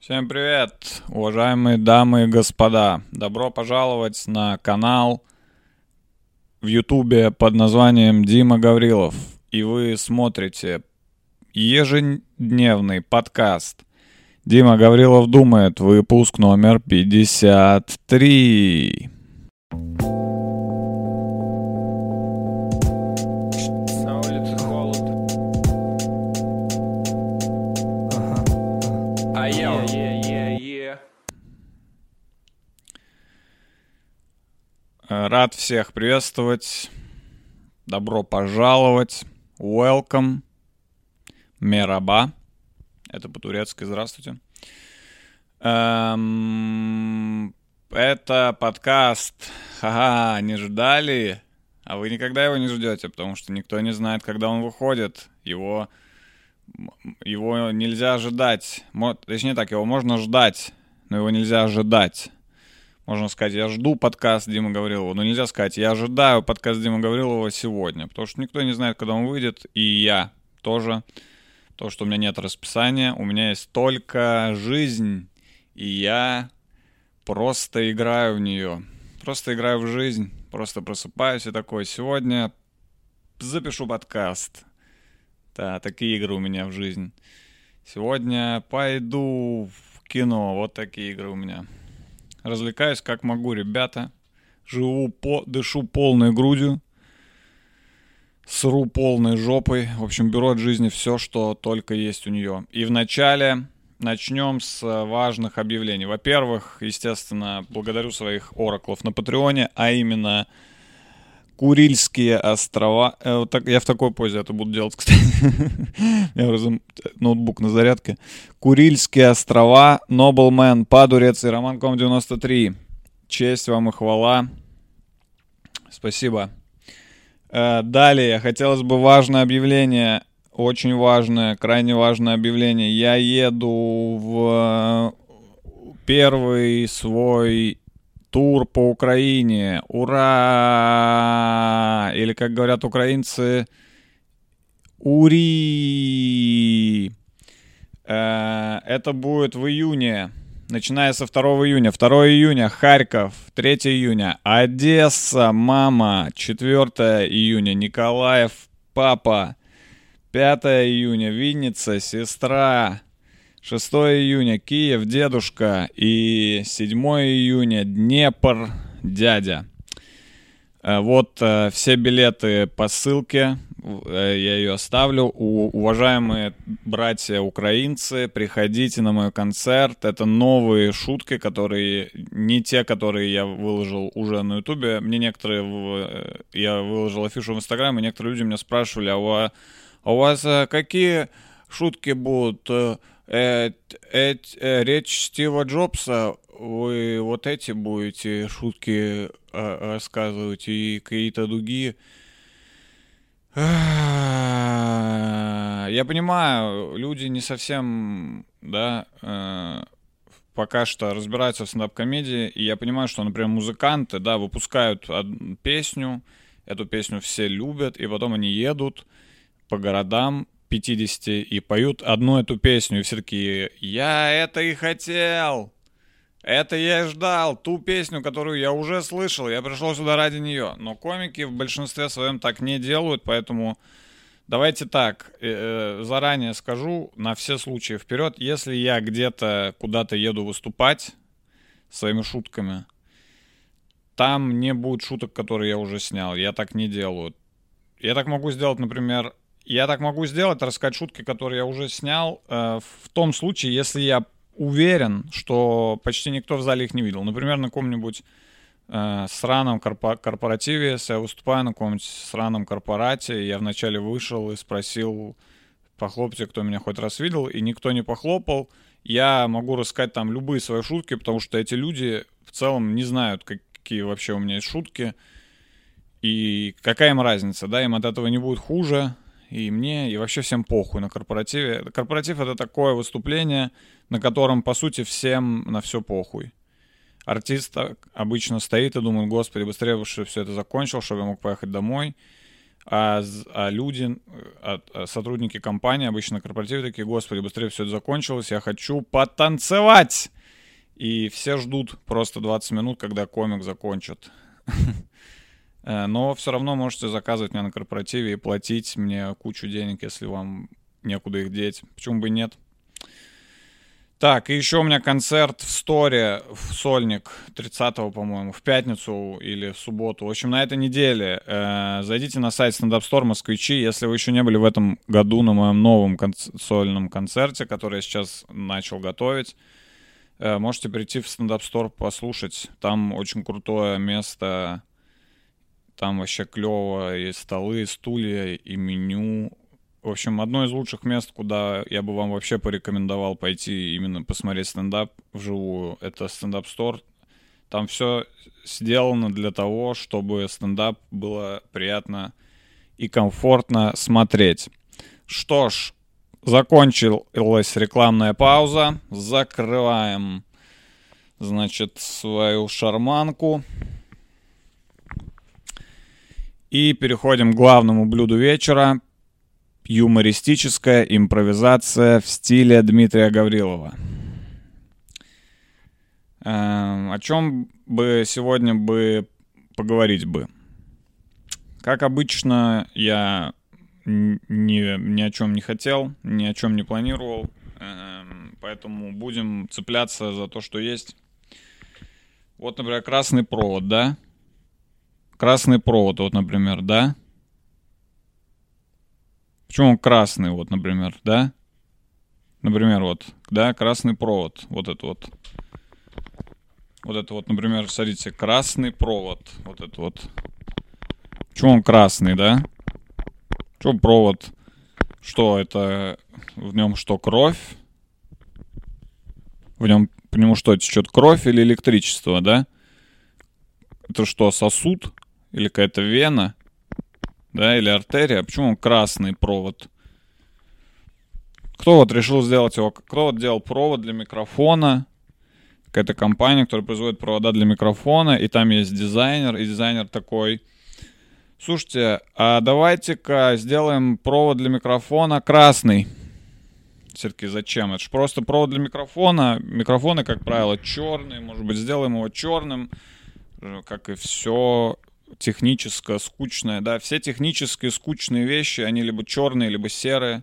Всем привет, уважаемые дамы и господа. Добро пожаловать на канал в Ютубе под названием Дима Гаврилов. И вы смотрите ежедневный подкаст Дима Гаврилов думает, выпуск номер 53. Рад всех приветствовать. Добро пожаловать. Welcome. Мераба. Это по-турецки «Здравствуйте». Эм, это подкаст «Ха-ха, не ждали?» А вы никогда его не ждете, потому что никто не знает, когда он выходит. Его, его нельзя ожидать. Точнее так, его можно ждать, но его нельзя ожидать. Можно сказать, я жду подкаст Димы Гаврилова, но нельзя сказать, я ожидаю подкаст Димы Гаврилова сегодня, потому что никто не знает, когда он выйдет, и я тоже. То, что у меня нет расписания, у меня есть только жизнь, и я просто играю в нее. Просто играю в жизнь, просто просыпаюсь и такой, сегодня запишу подкаст. Да, такие игры у меня в жизнь. Сегодня пойду в кино, вот такие игры у меня. Развлекаюсь как могу, ребята. Живу, по, дышу полной грудью сру полной жопой. В общем, беру от жизни все, что только есть у нее. И вначале начнем с важных объявлений. Во-первых, естественно, благодарю своих ораклов на Патреоне, а именно Курильские острова. Э, вот так, я в такой позе это буду делать, кстати. У меня ноутбук на зарядке. Курильские острова, Нобелмен, Падурец и Роман Ком 93. Честь вам и хвала. Спасибо. Э, далее, хотелось бы важное объявление, очень важное, крайне важное объявление. Я еду в первый свой тур по Украине. Ура! Или, как говорят украинцы, Ури! Э, это будет в июне начиная со 2 июня. 2 июня Харьков, 3 июня Одесса, мама, 4 июня Николаев, папа, 5 июня Винница, сестра, 6 июня Киев, дедушка и 7 июня Днепр, дядя. Э, вот э, все билеты по ссылке Э, я ее оставлю. У, уважаемые братья украинцы, приходите на мой концерт. Это новые шутки, которые не те, которые я выложил уже на Ютубе. Мне некоторые... В, я выложил афишу в Инстаграм, и некоторые люди меня спрашивали, а у, а у вас а, какие шутки будут? Э, речь Стива Джобса, вы вот эти будете шутки э, рассказывать и какие-то другие... Я понимаю, люди не совсем, да, э, пока что разбираются в стендап-комедии, и я понимаю, что, например, музыканты, да, выпускают песню, эту песню все любят, и потом они едут по городам 50 и поют одну эту песню, и все такие «Я это и хотел!» Это я и ждал, ту песню, которую я уже слышал, я пришел сюда ради нее. Но комики в большинстве своем так не делают, поэтому давайте так, э, э, заранее скажу на все случаи вперед, если я где-то куда-то еду выступать своими шутками, там не будет шуток, которые я уже снял, я так не делаю. Я так могу сделать, например, я так могу сделать, рассказать шутки, которые я уже снял, э, в том случае, если я уверен, что почти никто в зале их не видел. Например, на каком-нибудь э, сраном корпо- корпоративе, если я выступаю на каком-нибудь сраном корпорате, я вначале вышел и спросил, похлопайте, кто меня хоть раз видел, и никто не похлопал, я могу рассказать там любые свои шутки, потому что эти люди в целом не знают, какие вообще у меня есть шутки, и какая им разница, да, им от этого не будет хуже, и мне, и вообще всем похуй на корпоративе. Корпоратив — это такое выступление, на котором, по сути, всем на все похуй. Артист обычно стоит и думает, господи, быстрее бы, все это закончил, чтобы я мог поехать домой. А, а люди, а, а сотрудники компании, обычно на корпоративе такие, господи, быстрее все это закончилось, я хочу потанцевать. И все ждут просто 20 минут, когда комик закончит. Э, но все равно можете заказывать меня на корпоративе и платить мне кучу денег, если вам некуда их деть. Почему бы и нет? Так, и еще у меня концерт в Сторе, в Сольник, 30-го, по-моему, в пятницу или в субботу. В общем, на этой неделе э, зайдите на сайт Stand Up Store Москвичи, если вы еще не были в этом году на моем новом кон- сольном концерте, который я сейчас начал готовить. Э, можете прийти в Stand Up Store послушать. Там очень крутое место, там вообще клево, и столы, и стулья, и меню, в общем, одно из лучших мест, куда я бы вам вообще порекомендовал пойти именно посмотреть стендап вживую, это стендап-стор. Там все сделано для того, чтобы стендап было приятно и комфортно смотреть. Что ж, закончилась рекламная пауза. Закрываем, значит, свою шарманку. И переходим к главному блюду вечера юмористическая импровизация в стиле Дмитрия Гаврилова. Эм, о чем бы сегодня бы поговорить бы? Как обычно, я ни, ни о чем не хотел, ни о чем не планировал, эм, поэтому будем цепляться за то, что есть. Вот, например, красный провод, да? Красный провод, вот, например, да? Почему он красный, вот, например, да? Например, вот, да, красный провод, вот это вот. Вот это вот, например, смотрите, красный провод, вот это вот. Почему он красный, да? Почему провод? Что, это в нем что, кровь? В нем, по нему что, течет кровь или электричество, да? Это что, сосуд? Или какая-то вена? да, или артерия, почему красный провод? Кто вот решил сделать его, кто вот делал провод для микрофона, какая-то компания, которая производит провода для микрофона, и там есть дизайнер, и дизайнер такой, слушайте, а давайте-ка сделаем провод для микрофона красный. Все-таки зачем? Это же просто провод для микрофона. Микрофоны, как правило, черные. Может быть, сделаем его черным, как и все техническое, скучное, да, все технические скучные вещи, они либо черные, либо серые,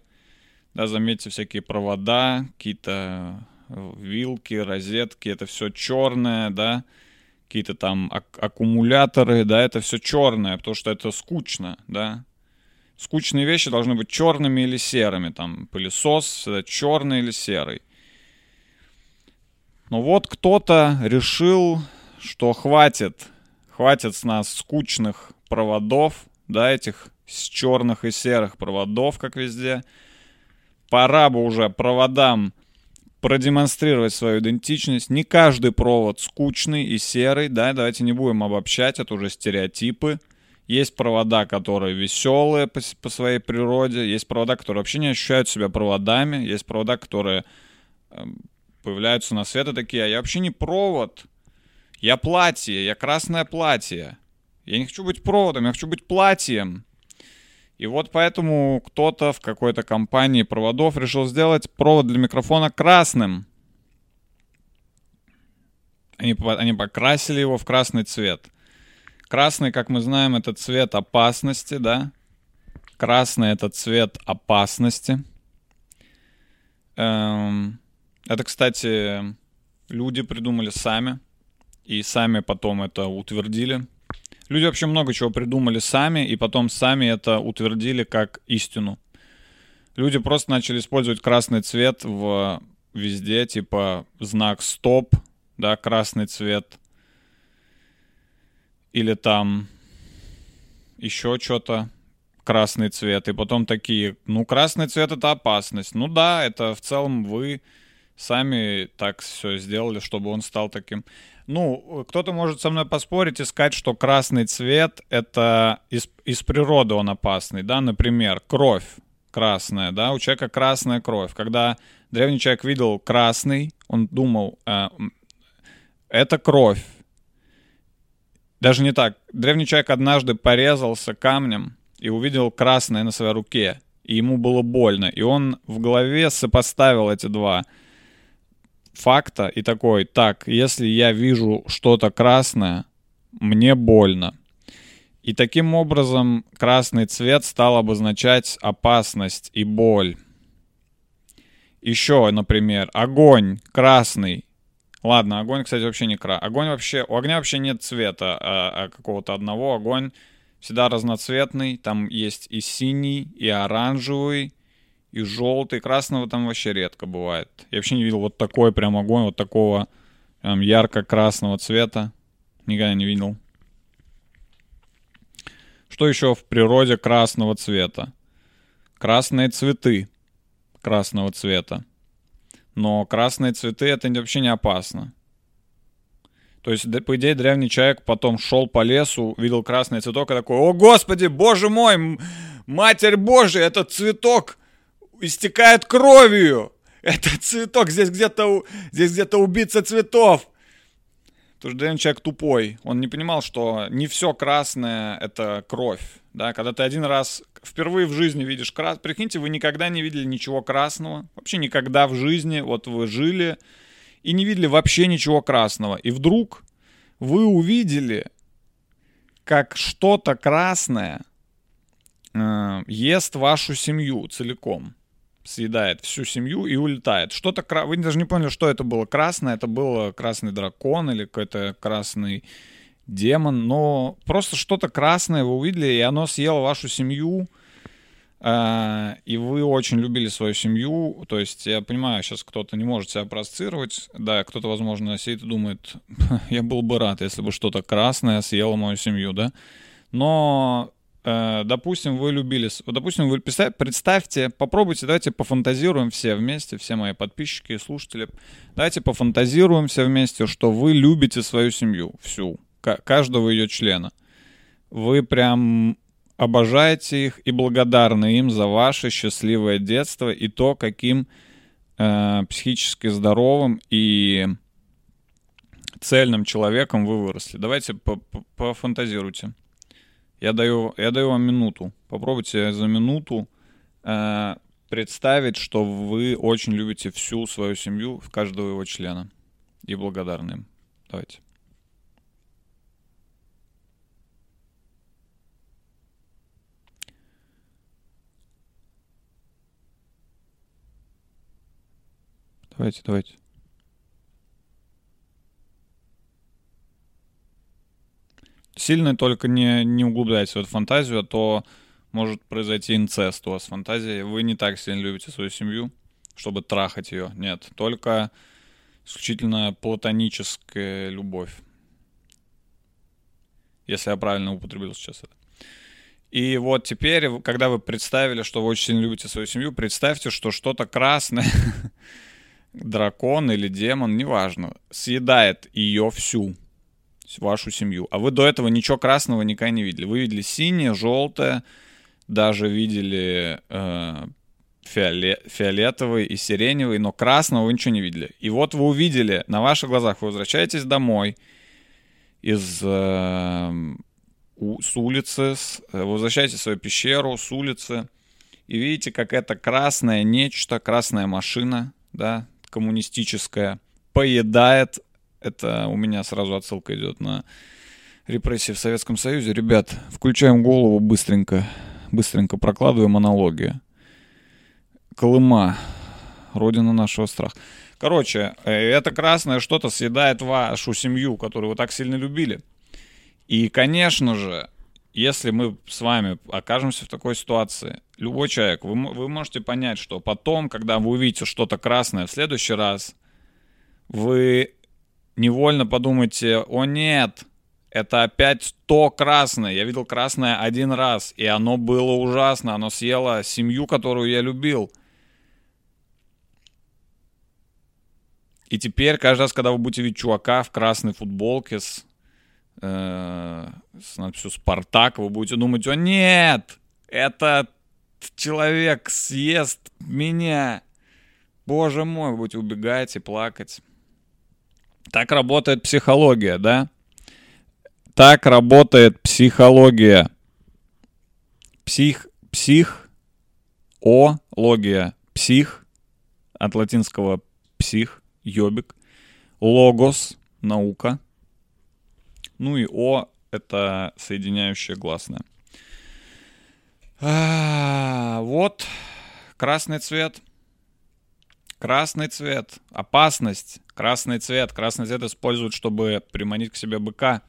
да, заметьте, всякие провода, какие-то э, вилки, розетки, это все черное, да, какие-то там ак- аккумуляторы, да, это все черное, потому что это скучно, да. Скучные вещи должны быть черными или серыми, там, пылесос, это черный или серый. Но вот кто-то решил, что хватит Хватит с нас скучных проводов, да, этих с черных и серых проводов, как везде. Пора бы уже проводам продемонстрировать свою идентичность. Не каждый провод скучный и серый, да, давайте не будем обобщать, это уже стереотипы. Есть провода, которые веселые по, по своей природе, есть провода, которые вообще не ощущают себя проводами, есть провода, которые э, появляются на свет и такие, а я вообще не провод, я платье, я красное платье. Я не хочу быть проводом, я хочу быть платьем. И вот поэтому кто-то в какой-то компании проводов решил сделать провод для микрофона красным. Они, они покрасили его в красный цвет. Красный, как мы знаем, это цвет опасности, да? Красный это цвет опасности. Эм, это, кстати, люди придумали сами и сами потом это утвердили. Люди вообще много чего придумали сами, и потом сами это утвердили как истину. Люди просто начали использовать красный цвет в везде, типа знак стоп, да, красный цвет. Или там еще что-то, красный цвет. И потом такие, ну, красный цвет это опасность. Ну да, это в целом вы сами так все сделали, чтобы он стал таким. Ну, кто-то может со мной поспорить и сказать, что красный цвет — это из, из природы он опасный, да, например, кровь красная, да, у человека красная кровь. Когда древний человек видел красный, он думал, э, это кровь. Даже не так. Древний человек однажды порезался камнем, и увидел красное на своей руке, и ему было больно. И он в голове сопоставил эти два факта и такой, так, если я вижу что-то красное, мне больно. И таким образом красный цвет стал обозначать опасность и боль. Еще, например, огонь красный. Ладно, огонь, кстати, вообще не красный. Огонь вообще, у огня вообще нет цвета а, а какого-то одного. Огонь всегда разноцветный. Там есть и синий, и оранжевый, и желтый. Красного там вообще редко бывает. Я вообще не видел вот такой прям огонь, вот такого прям ярко-красного цвета. Никогда не видел. Что еще в природе красного цвета? Красные цветы красного цвета. Но красные цветы это вообще не опасно. То есть, по идее, древний человек потом шел по лесу, видел красный цветок и такой, о господи, боже мой, матерь божья, этот цветок истекает кровью. Этот цветок, здесь где-то, здесь где-то убийца цветов. Потому что древний человек тупой. Он не понимал, что не все красное — это кровь. Да? Когда ты один раз впервые в жизни видишь красное... Прикиньте, вы никогда не видели ничего красного. Вообще никогда в жизни. Вот вы жили и не видели вообще ничего красного. И вдруг вы увидели, как что-то красное э, ест вашу семью целиком съедает всю семью и улетает. Что-то кра... Вы даже не поняли, что это было красное. Это был красный дракон или какой-то красный демон. Но просто что-то красное вы увидели, и оно съело вашу семью. Uh, и вы очень любили свою семью, то есть я понимаю, сейчас кто-то не может себя проецировать, да, кто-то, возможно, сидит и думает, я был бы рад, если бы что-то красное съело мою семью, да, но Э, допустим, вы любили, допустим, вы представьте, попробуйте, давайте пофантазируем все вместе, все мои подписчики и слушатели, давайте пофантазируем все вместе, что вы любите свою семью, всю, каждого ее члена. Вы прям обожаете их и благодарны им за ваше счастливое детство и то, каким э, психически здоровым и цельным человеком вы выросли. Давайте пофантазируйте. Я даю, я даю вам минуту. Попробуйте за минуту э, представить, что вы очень любите всю свою семью, каждого его члена. И благодарны им. Давайте. Давайте, давайте. Сильно только не, не углубляйтесь в фантазию, а то может произойти инцест у вас фантазии. Вы не так сильно любите свою семью, чтобы трахать ее. Нет, только исключительно платоническая любовь. Если я правильно употребил сейчас это. И вот теперь, когда вы представили, что вы очень сильно любите свою семью, представьте, что что-то красное, дракон или демон, неважно, съедает ее всю вашу семью. А вы до этого ничего красного никогда не видели. Вы видели синее, желтое, даже видели э, фиоле, фиолетовый и сиреневый, но красного вы ничего не видели. И вот вы увидели на ваших глазах, вы возвращаетесь домой из э, у, с улицы, с, э, возвращаетесь в свою пещеру с улицы, и видите, как это красное нечто, красная машина, да, коммунистическая, поедает это у меня сразу отсылка идет на репрессии в Советском Союзе. Ребят, включаем голову быстренько, быстренько прокладываем аналогию. Колыма, родина нашего страха. Короче, э, это красное что-то съедает вашу семью, которую вы так сильно любили. И, конечно же, если мы с вами окажемся в такой ситуации, любой человек, вы, вы можете понять, что потом, когда вы увидите что-то красное в следующий раз, вы невольно подумайте, о нет, это опять то красное. Я видел красное один раз, и оно было ужасно. Оно съело семью, которую я любил. И теперь, каждый раз, когда вы будете видеть чувака в красной футболке с, э, с надписью «Спартак», вы будете думать, о нет, этот человек съест меня. Боже мой, вы будете убегать и плакать. Так работает психология, да? Так работает психология. Псих, псих, о, логия, псих, от латинского псих, ёбик. Логос, наука. Ну и о, это соединяющее гласное. А, вот, красный цвет. Красный цвет. Опасность. Красный цвет. Красный цвет используют, чтобы приманить к себе быка.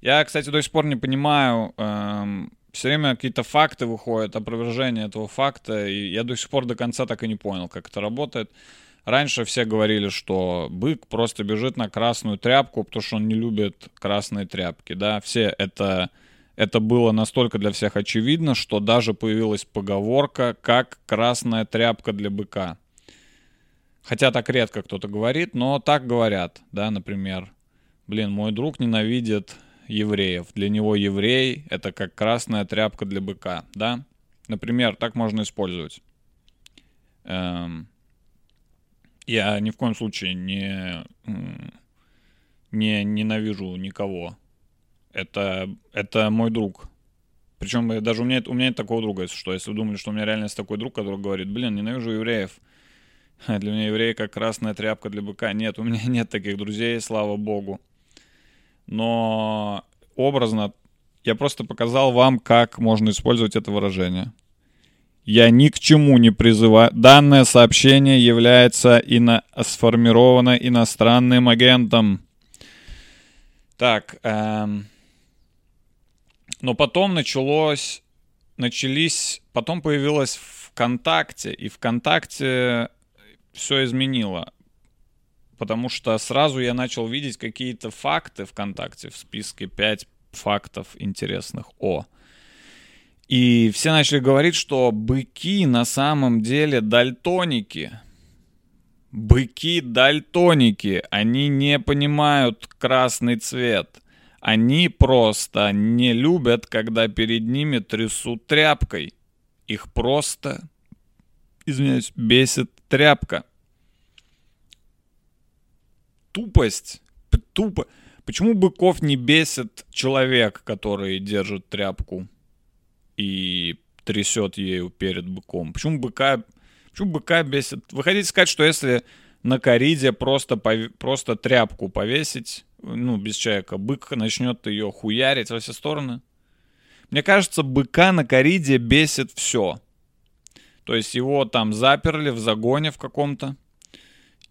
Я, кстати, до сих пор не понимаю, эм, все время какие-то факты выходят, опровержение этого факта, и я до сих пор до конца так и не понял, как это работает. Раньше все говорили, что бык просто бежит на красную тряпку, потому что он не любит красные тряпки, да, все это, это было настолько для всех очевидно, что даже появилась поговорка, как красная тряпка для быка. Хотя так редко кто-то говорит, но так говорят, да, например, блин, мой друг ненавидит евреев. Для него еврей — это как красная тряпка для быка, да? Например, так можно использовать. Эм, я ни в коем случае не, не ненавижу никого. Это, это мой друг. Причем даже у меня, у меня нет такого друга, если что. Если вы думали, что у меня реально есть такой друг, который говорит, блин, ненавижу евреев. Для меня евреи как красная тряпка для быка. Нет, у меня нет таких друзей, слава богу но образно я просто показал вам, как можно использовать это выражение. Я ни к чему не призываю. Данное сообщение является ино... сформировано иностранным агентом. Так, эм... но потом началось, начались, потом появилось ВКонтакте, и ВКонтакте все изменило потому что сразу я начал видеть какие-то факты ВКонтакте в списке 5 фактов интересных о. И все начали говорить, что быки на самом деле дальтоники. Быки дальтоники, они не понимают красный цвет. Они просто не любят, когда перед ними трясут тряпкой. Их просто, извиняюсь, бесит тряпка тупость, тупо. Почему быков не бесит человек, который держит тряпку и трясет ею перед быком? Почему быка, почему быка бесит? Вы хотите сказать, что если на кориде просто, пов... просто тряпку повесить, ну, без человека, бык начнет ее хуярить во все стороны? Мне кажется, быка на кориде бесит все. То есть его там заперли в загоне в каком-то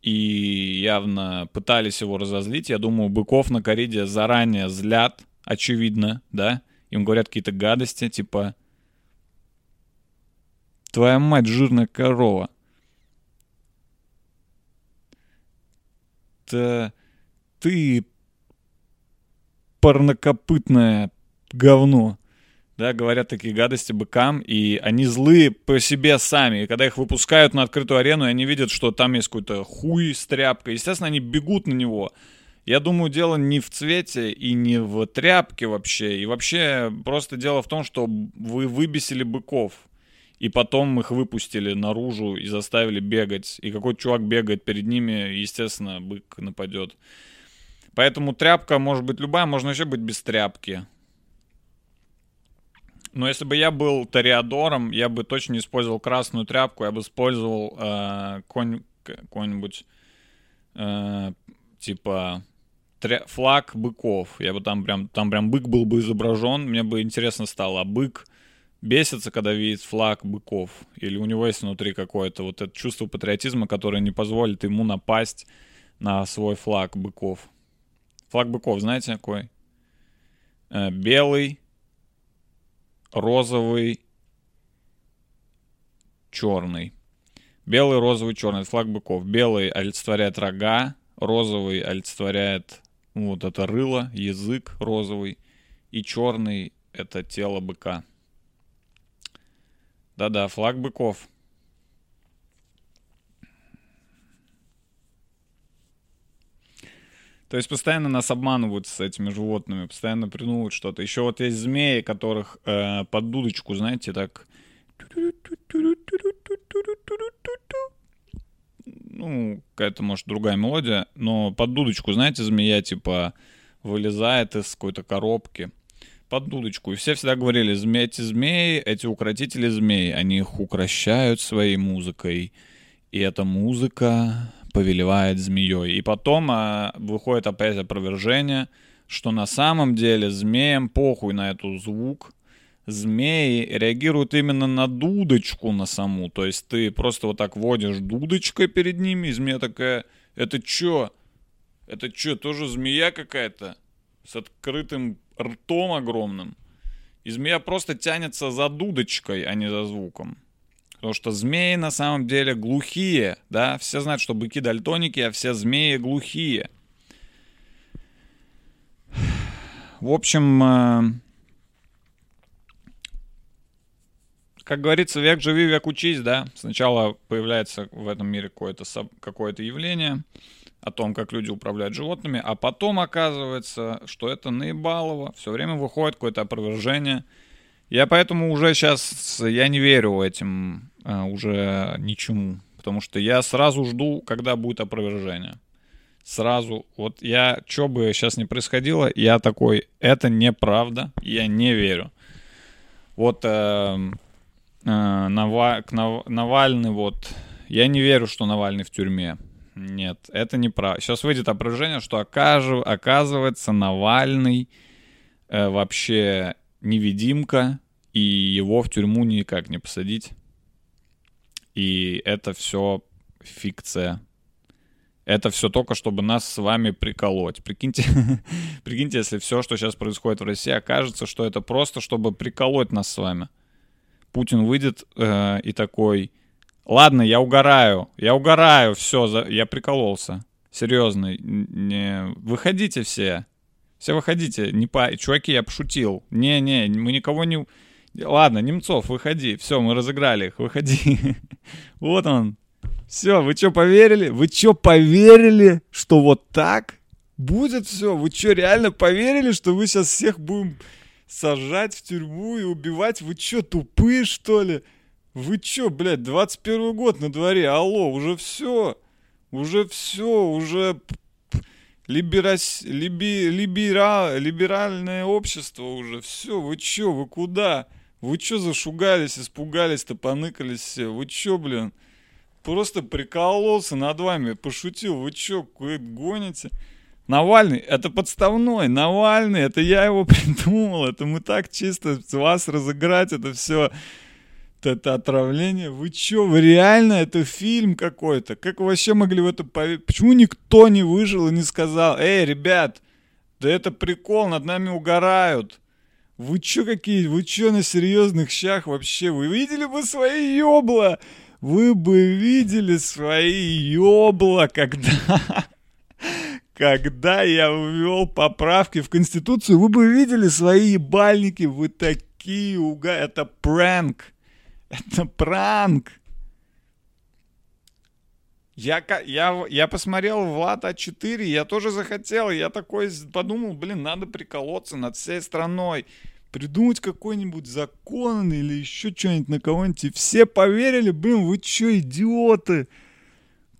и явно пытались его разозлить. Я думаю, быков на кориде заранее злят, очевидно, да? Им говорят какие-то гадости, типа «Твоя мать жирная корова». Т ты парнокопытное говно да, говорят такие гадости быкам, и они злые по себе сами. И когда их выпускают на открытую арену, и они видят, что там есть какой-то хуй с тряпкой, естественно, они бегут на него. Я думаю, дело не в цвете и не в тряпке вообще. И вообще просто дело в том, что вы выбесили быков. И потом их выпустили наружу и заставили бегать. И какой-то чувак бегает перед ними, естественно, бык нападет. Поэтому тряпка может быть любая, можно вообще быть без тряпки. Но если бы я был Тореадором, я бы точно использовал красную тряпку, я бы использовал э, конь, какой-нибудь э, типа тря- флаг быков. Я бы там прям, там прям бык был бы изображен. Мне бы интересно стало, а бык бесится, когда видит флаг быков? Или у него есть внутри какое-то вот это чувство патриотизма, которое не позволит ему напасть на свой флаг быков? Флаг быков, знаете какой? Э, белый, розовый, черный. Белый, розовый, черный. флаг быков. Белый олицетворяет рога, розовый олицетворяет ну, вот это рыло, язык розовый. И черный — это тело быка. Да-да, флаг быков. То есть постоянно нас обманывают с этими животными, постоянно придумывают что-то. Еще вот есть змеи, которых э, под дудочку, знаете, так... Ну, какая-то, может, другая мелодия, но под дудочку, знаете, змея, типа, вылезает из какой-то коробки. под дудочку. И все всегда говорили, зме, эти змеи, эти укротители змей, они их укращают своей музыкой. И эта музыка повелевает змеей. И потом а, выходит опять опровержение, что на самом деле змеям похуй на эту звук. Змеи реагируют именно на дудочку на саму. То есть ты просто вот так водишь дудочкой перед ними, и змея такая, это чё? Это чё, тоже змея какая-то? С открытым ртом огромным. И змея просто тянется за дудочкой, а не за звуком. Потому что змеи на самом деле глухие, да? Все знают, что быки дальтоники, а все змеи глухие. В общем, э, как говорится, век живи, век учись, да? Сначала появляется в этом мире какое-то какое явление о том, как люди управляют животными, а потом оказывается, что это наебалово, все время выходит какое-то опровержение. Я поэтому уже сейчас, я не верю этим а, уже ничему. Потому что я сразу жду, когда будет опровержение. Сразу. Вот я, что бы сейчас ни происходило, я такой, это неправда, я не верю. Вот э, э, Нава, Нав, Навальный, вот, я не верю, что Навальный в тюрьме. Нет, это неправда. Сейчас выйдет опровержение, что окажу, оказывается Навальный э, вообще невидимка, и его в тюрьму никак не посадить. И это все фикция. Это все только, чтобы нас с вами приколоть. Прикиньте, прикиньте, если все, что сейчас происходит в России, окажется, что это просто, чтобы приколоть нас с вами. Путин выйдет э, и такой, ладно, я угораю, я угораю, все, за, я прикололся. Серьезно, не, выходите все. Все выходите, не по... Чуваки, я пошутил. Не-не, мы никого не... Ладно, Немцов, выходи. Все, мы разыграли их, выходи. вот он. Все, вы что, поверили? Вы что, поверили, что вот так будет все? Вы что, реально поверили, что вы сейчас всех будем сажать в тюрьму и убивать? Вы что, тупые, что ли? Вы что, блядь, 21 год на дворе, алло, уже все. Уже все, уже либерас, либи, либера, либеральное общество уже. Все, вы что, вы куда? Вы чё зашугались, испугались-то, поныкались все? Вы чё, блин? Просто прикололся над вами, пошутил. Вы чё, гоните? Навальный, это подставной. Навальный, это я его придумал. Это мы так чисто вас разыграть, это все это отравление. Вы чё, вы реально, это фильм какой-то? Как вы вообще могли в это поверить? Почему никто не выжил и не сказал, эй, ребят, да это прикол, над нами угорают. Вы чё какие? Вы чё на серьезных щах вообще? Вы видели бы свои ёбла? Вы бы видели свои ёбла, когда... Когда я ввел поправки в Конституцию, вы бы видели свои ебальники. Вы такие уга... Это пранк. Это пранк. Я, я, я посмотрел Влад А4, я тоже захотел, я такой подумал, блин, надо приколоться над всей страной придумать какой-нибудь закон или еще что-нибудь на кого-нибудь. И все поверили, блин, вы что, идиоты?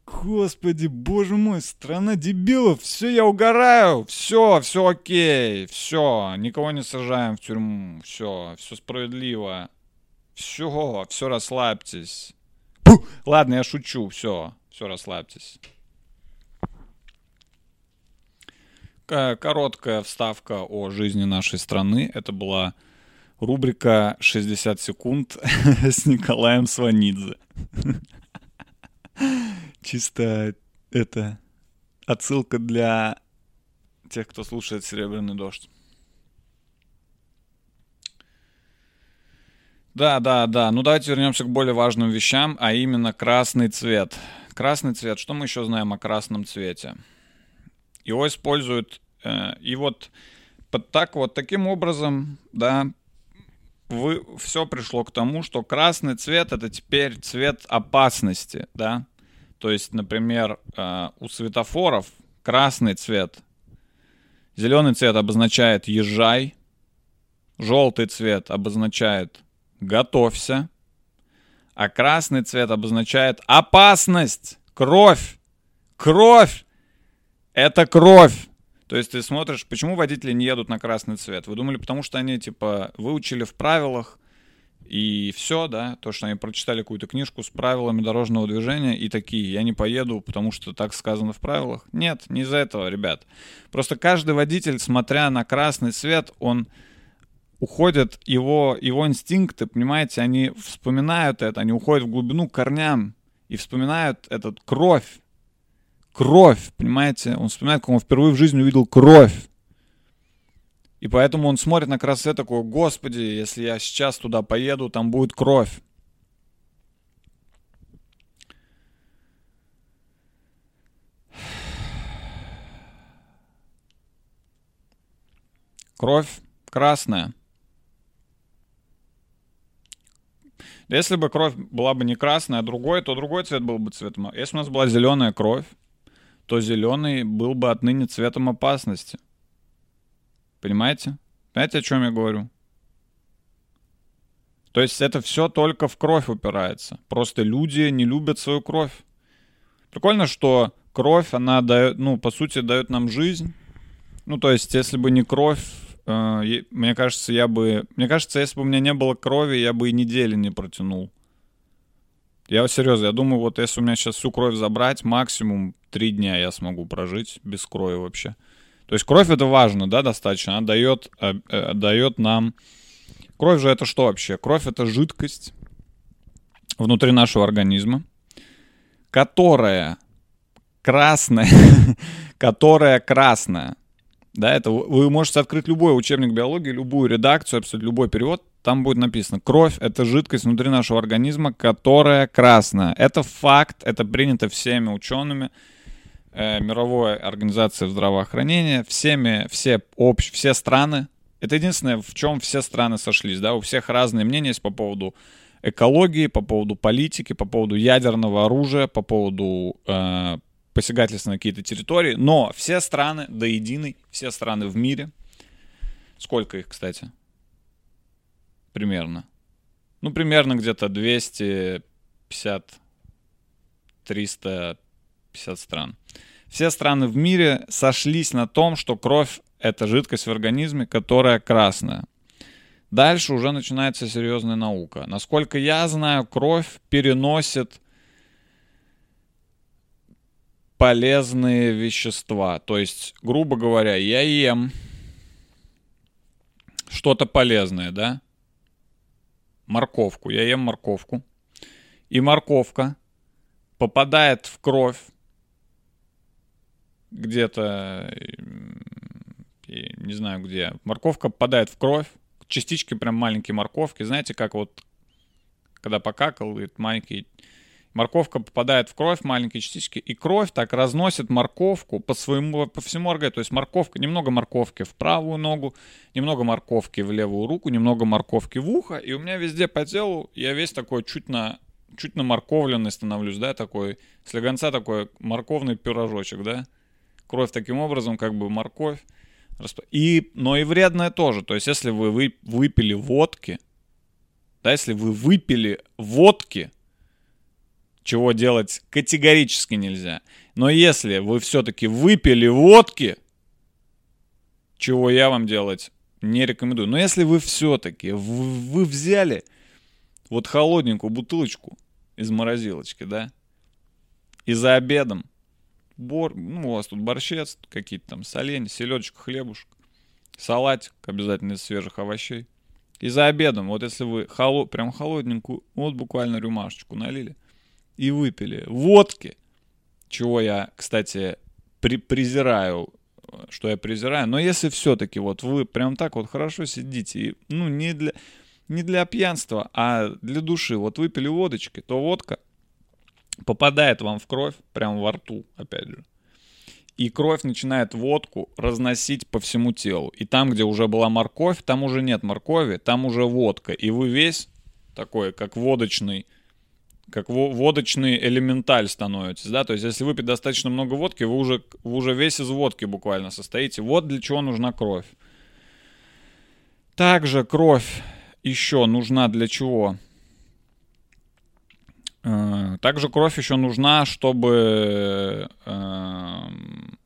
Господи, боже мой, страна дебилов, все, я угораю, все, все окей, все, никого не сажаем в тюрьму, все, все справедливо, все, все, расслабьтесь. Пу! Ладно, я шучу, все, все, расслабьтесь. Короткая вставка о жизни нашей страны. Это была рубрика «60 секунд» с Николаем Сванидзе. Чисто это отсылка для тех, кто слушает «Серебряный дождь». Да, да, да. Ну давайте вернемся к более важным вещам, а именно красный цвет. Красный цвет. Что мы еще знаем о красном цвете? Его используют, э, и вот так вот таким образом, да, вы, все пришло к тому, что красный цвет это теперь цвет опасности, да. То есть, например, э, у светофоров красный цвет, зеленый цвет обозначает езжай, желтый цвет обозначает готовься, а красный цвет обозначает опасность, кровь, кровь. Это кровь. То есть ты смотришь, почему водители не едут на красный цвет? Вы думали, потому что они, типа, выучили в правилах, и все, да, то, что они прочитали какую-то книжку с правилами дорожного движения и такие, я не поеду, потому что так сказано в правилах. Нет, не из-за этого, ребят. Просто каждый водитель, смотря на красный цвет, он уходит, его, его инстинкты, понимаете, они вспоминают это, они уходят в глубину корням и вспоминают этот кровь. Кровь, понимаете? Он вспоминает, как он впервые в жизни увидел кровь. И поэтому он смотрит на красоту такой, господи, если я сейчас туда поеду, там будет кровь. Кровь красная. Если бы кровь была бы не красная, а другой, то другой цвет был бы цветом. Если у нас была зеленая кровь, то зеленый был бы отныне цветом опасности. Понимаете? Понимаете, о чем я говорю? То есть это все только в кровь упирается. Просто люди не любят свою кровь. Прикольно, что кровь, она дает, ну, по сути, дает нам жизнь. Ну, то есть, если бы не кровь, э, мне кажется, я бы... Мне кажется, если бы у меня не было крови, я бы и недели не протянул. Я серьезно, я думаю, вот если у меня сейчас всю кровь забрать, максимум три дня я смогу прожить без крови вообще. То есть кровь это важно, да, достаточно. Она дает, э, э, дает нам... Кровь же это что вообще? Кровь это жидкость внутри нашего организма, которая красная, которая красная. Да, это вы можете открыть любой учебник биологии, любую редакцию, абсолютно любой перевод, там будет написано, кровь — это жидкость внутри нашего организма, которая красная. Это факт, это принято всеми учеными, э, мировой организации здравоохранения, всеми, все, общ, все страны. Это единственное, в чем все страны сошлись, да, у всех разные мнения есть по поводу экологии, по поводу политики, по поводу ядерного оружия, по поводу э, посягательств на какие-то территории, но все страны до единой, все страны в мире, сколько их, кстати, примерно? Ну, примерно где-то 250, 300 50 стран. Все страны в мире сошлись на том, что кровь — это жидкость в организме, которая красная. Дальше уже начинается серьезная наука. Насколько я знаю, кровь переносит полезные вещества. То есть, грубо говоря, я ем что-то полезное, да? Морковку. Я ем морковку. И морковка попадает в кровь где-то, не знаю где, морковка попадает в кровь, частички прям маленькие морковки, знаете, как вот, когда покакал, маленький Морковка попадает в кровь, маленькие частички, и кровь так разносит морковку по своему, по всему организму. То есть морковка, немного морковки в правую ногу, немного морковки в левую руку, немного морковки в ухо, и у меня везде по телу я весь такой чуть на, чуть на морковленный становлюсь, да, такой, слегонца такой морковный пирожочек, да кровь таким образом, как бы морковь. И, но и вредное тоже. То есть, если вы выпили водки, да, если вы выпили водки, чего делать категорически нельзя. Но если вы все-таки выпили водки, чего я вам делать не рекомендую. Но если вы все-таки, вы, вы взяли вот холодненькую бутылочку из морозилочки, да, и за обедом бор, ну, у вас тут борщец, какие-то там соленья, селедочка, хлебушек, салатик обязательно из свежих овощей. И за обедом, вот если вы холод, прям холодненькую, вот буквально рюмашечку налили и выпили водки, чего я, кстати, при, презираю, что я презираю, но если все-таки вот вы прям так вот хорошо сидите, и, ну, не для, не для пьянства, а для души, вот выпили водочки, то водка — попадает вам в кровь, прямо во рту, опять же. И кровь начинает водку разносить по всему телу. И там, где уже была морковь, там уже нет моркови, там уже водка. И вы весь такой, как водочный, как водочный элементаль становитесь, да, то есть если выпить достаточно много водки, вы уже, вы уже весь из водки буквально состоите. Вот для чего нужна кровь. Также кровь еще нужна для чего? Э, также кровь еще нужна, чтобы... Эм,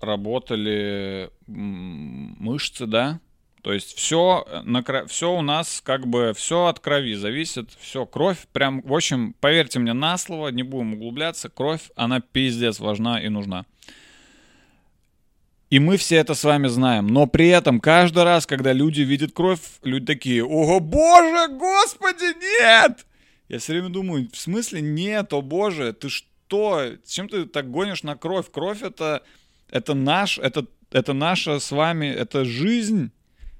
работали мышцы, да, то есть все, на, все у нас как бы все от крови зависит, все, кровь прям, в общем, поверьте мне на слово, не будем углубляться, кровь, она пиздец важна и нужна. И мы все это с вами знаем. Но при этом каждый раз, когда люди видят кровь, люди такие, ого, боже, господи, нет! Я все время думаю, в смысле нет, о боже, ты что? Чем ты так гонишь на кровь? Кровь это, это наш, это, это наша с вами, это жизнь.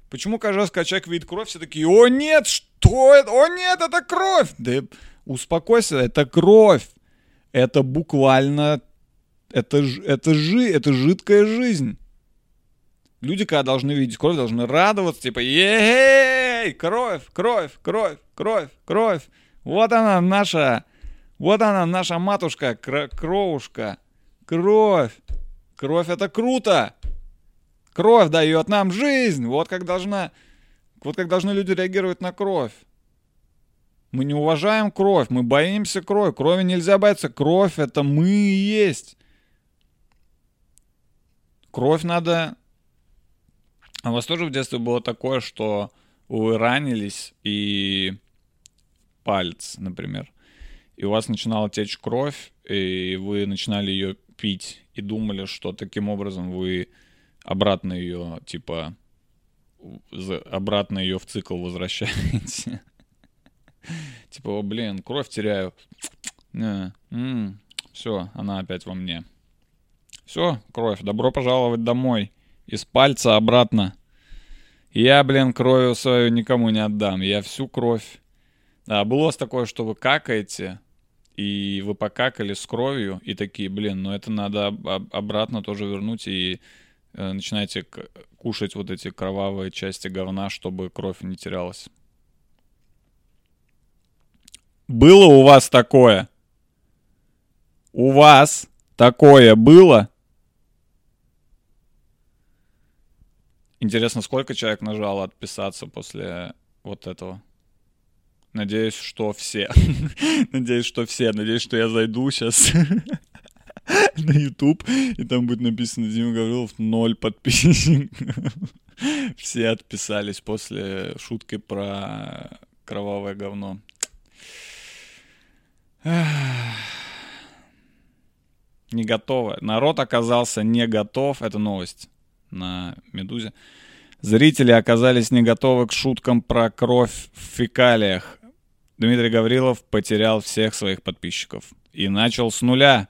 Почему каждый раз, когда человек видит кровь, все такие, о нет, что это? О нет, это кровь! Да успокойся, это кровь. Это буквально, это, это, жи, это жидкая жизнь. Люди, когда должны видеть кровь, должны радоваться, типа, ей, кровь, кровь, кровь, кровь, кровь. Вот она наша, вот она наша матушка, кровушка, кровь. Кровь это круто. Кровь дает нам жизнь. Вот как должна... Вот как должны люди реагировать на кровь. Мы не уважаем кровь, мы боимся крови. Крови нельзя бояться. Кровь — это мы и есть. Кровь надо... А у вас тоже в детстве было такое, что вы ранились и палец, например, и у вас начинала течь кровь, и вы начинали ее пить и думали, что таким образом вы обратно ее, типа, обратно ее в цикл возвращаете. Типа, блин, кровь теряю. Все, она опять во мне. Все, кровь, добро пожаловать домой. Из пальца обратно. Я, блин, кровью свою никому не отдам. Я всю кровь. Да, было такое, что вы какаете, и вы покакали с кровью, и такие, блин, ну это надо обратно тоже вернуть и начинаете кушать вот эти кровавые части говна, чтобы кровь не терялась. Было у вас такое? У вас такое было? Интересно, сколько человек нажало отписаться после вот этого? Надеюсь, что все. Надеюсь, что все. Надеюсь, что я зайду сейчас на YouTube, и там будет написано Дима Гаврилов ноль подписчиков. Все отписались после шутки про кровавое говно. Не готово. Народ оказался не готов. Это новость на Медузе. Зрители оказались не готовы к шуткам про кровь в фекалиях. Дмитрий Гаврилов потерял всех своих подписчиков и начал с нуля.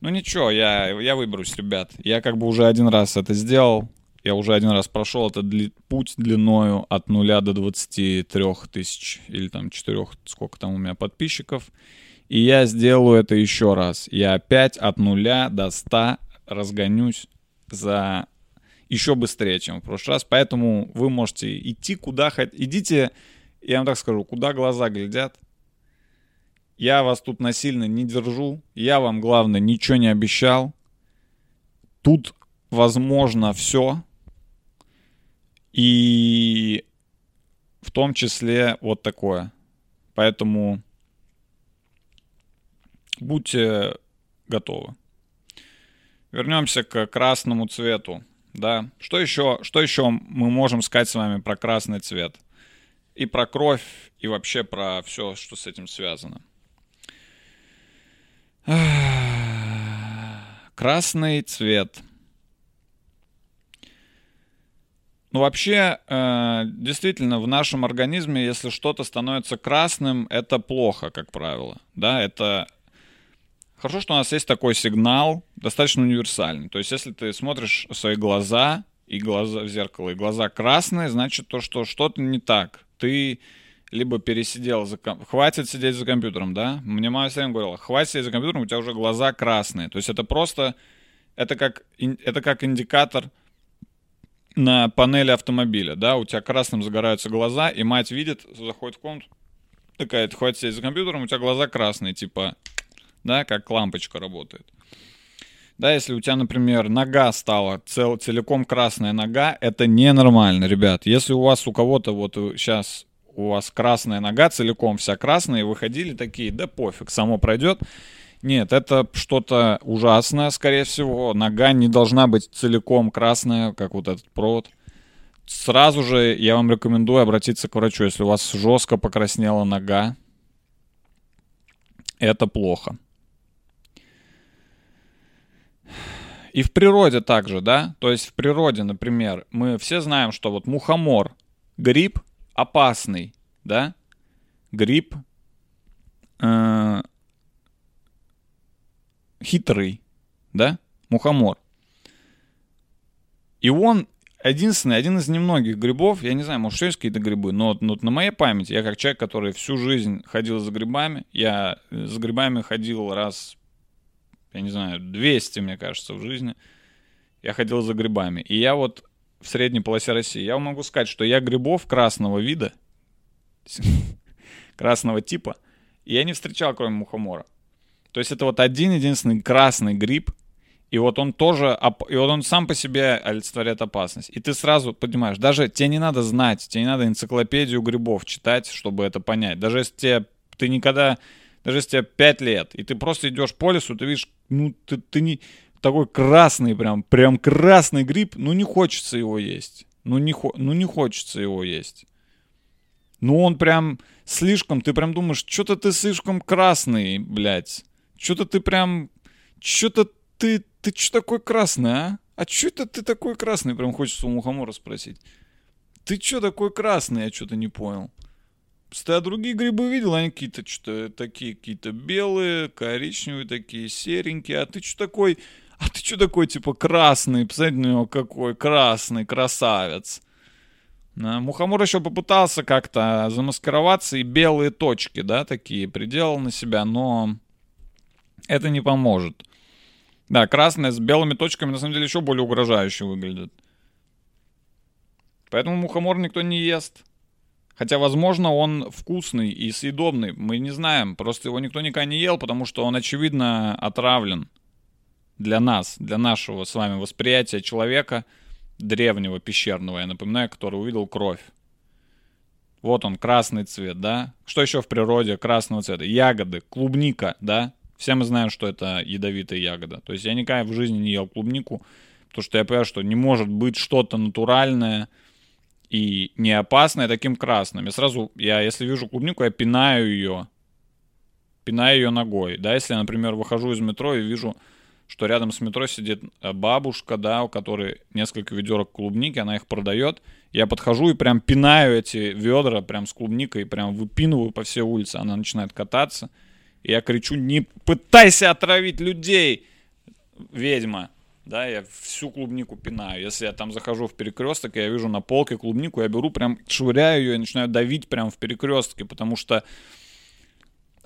Ну ничего, я, я выберусь, ребят. Я как бы уже один раз это сделал. Я уже один раз прошел этот дли- путь длиною от нуля до 23 тысяч или там 4, сколько там у меня подписчиков. И я сделаю это еще раз. Я опять от нуля до 100 разгонюсь за еще быстрее, чем в прошлый раз. Поэтому вы можете идти куда хотите. Идите, я вам так скажу, куда глаза глядят. Я вас тут насильно не держу. Я вам, главное, ничего не обещал. Тут возможно все. И в том числе вот такое. Поэтому будьте готовы. Вернемся к красному цвету. Да. Что еще, что еще мы можем сказать с вами про красный цвет? И про кровь, и вообще про все, что с этим связано. Красный цвет. Ну, вообще, э, действительно, в нашем организме, если что-то становится красным, это плохо, как правило. Да, это хорошо, что у нас есть такой сигнал, достаточно универсальный. То есть, если ты смотришь свои глаза и глаза в зеркало, и глаза красные, значит то, что что-то не так. Ты либо пересидел за ком... хватит сидеть за компьютером, да? Мне мама всегда говорила, хватит сидеть за компьютером, у тебя уже глаза красные. То есть это просто, это как, это как индикатор на панели автомобиля, да? У тебя красным загораются глаза, и мать видит, заходит в комнату, такая, ты хватит сидеть за компьютером, у тебя глаза красные, типа, да, как лампочка работает. Да, если у тебя, например, нога стала цел, целиком красная нога, это ненормально, ребят. Если у вас у кого-то вот сейчас у вас красная нога целиком вся красная, и выходили такие, да пофиг, само пройдет. Нет, это что-то ужасное, скорее всего. Нога не должна быть целиком красная, как вот этот провод. Сразу же я вам рекомендую обратиться к врачу, если у вас жестко покраснела нога. Это плохо. И в природе также, да? То есть в природе, например, мы все знаем, что вот мухомор, гриб опасный, да? Гриб э, хитрый, да? Мухомор. И он единственный, один из немногих грибов, я не знаю, может, еще есть какие-то грибы, но но на моей памяти, я как человек, который всю жизнь ходил за грибами, я за грибами ходил раз, я не знаю, 200, мне кажется, в жизни, я ходил за грибами. И я вот в средней полосе России, я могу сказать, что я грибов красного вида, красного типа, я не встречал, кроме мухомора. То есть это вот один единственный красный гриб, и вот он тоже, и вот он сам по себе олицетворяет опасность. И ты сразу понимаешь, даже тебе не надо знать, тебе не надо энциклопедию грибов читать, чтобы это понять. Даже если тебе, ты никогда, даже если тебе 5 лет, и ты просто идешь по лесу, ты видишь, ну, ты, ты не, такой красный прям, прям красный гриб, ну, не хочется его есть. Ну, не, ну, не хочется его есть. Ну, он прям слишком, ты прям думаешь, что-то ты слишком красный, блядь. Что-то ты прям, что-то ты, ты что такой красный, а? А что это ты такой красный? Прям хочется у мухомора спросить. Ты что такой красный? Я что-то не понял. Ты а другие грибы видел? Они какие-то что-то такие, какие-то белые, коричневые такие, серенькие. А ты что такой... А ты что такой, типа, красный? Посмотрите на него, какой красный красавец. Мухомор еще попытался как-то замаскироваться, и белые точки, да, такие, приделал на себя, но это не поможет. Да, красная с белыми точками на самом деле еще более угрожающе выглядит. Поэтому мухомор никто не ест. Хотя, возможно, он вкусный и съедобный. Мы не знаем. Просто его никто никогда не ел, потому что он, очевидно, отравлен. Для нас, для нашего с вами восприятия человека, древнего пещерного, я напоминаю, который увидел кровь. Вот он, красный цвет, да? Что еще в природе красного цвета? Ягоды, клубника, да? Все мы знаем, что это ядовитая ягода. То есть я никогда в жизни не ел клубнику, потому что я понимаю, что не может быть что-то натуральное и не опасное таким красным. Я сразу, я если вижу клубнику, я пинаю ее, пинаю ее ногой. Да, если я, например, выхожу из метро и вижу, что рядом с метро сидит э, бабушка, да, у которой несколько ведерок клубники, она их продает. Я подхожу и прям пинаю эти ведра прям с клубникой, прям выпинываю по всей улице. Она начинает кататься. Я кричу, не пытайся отравить людей, ведьма. Да, я всю клубнику пинаю. Если я там захожу в перекресток, я вижу на полке клубнику, я беру, прям швыряю ее и начинаю давить прям в перекрестке, потому что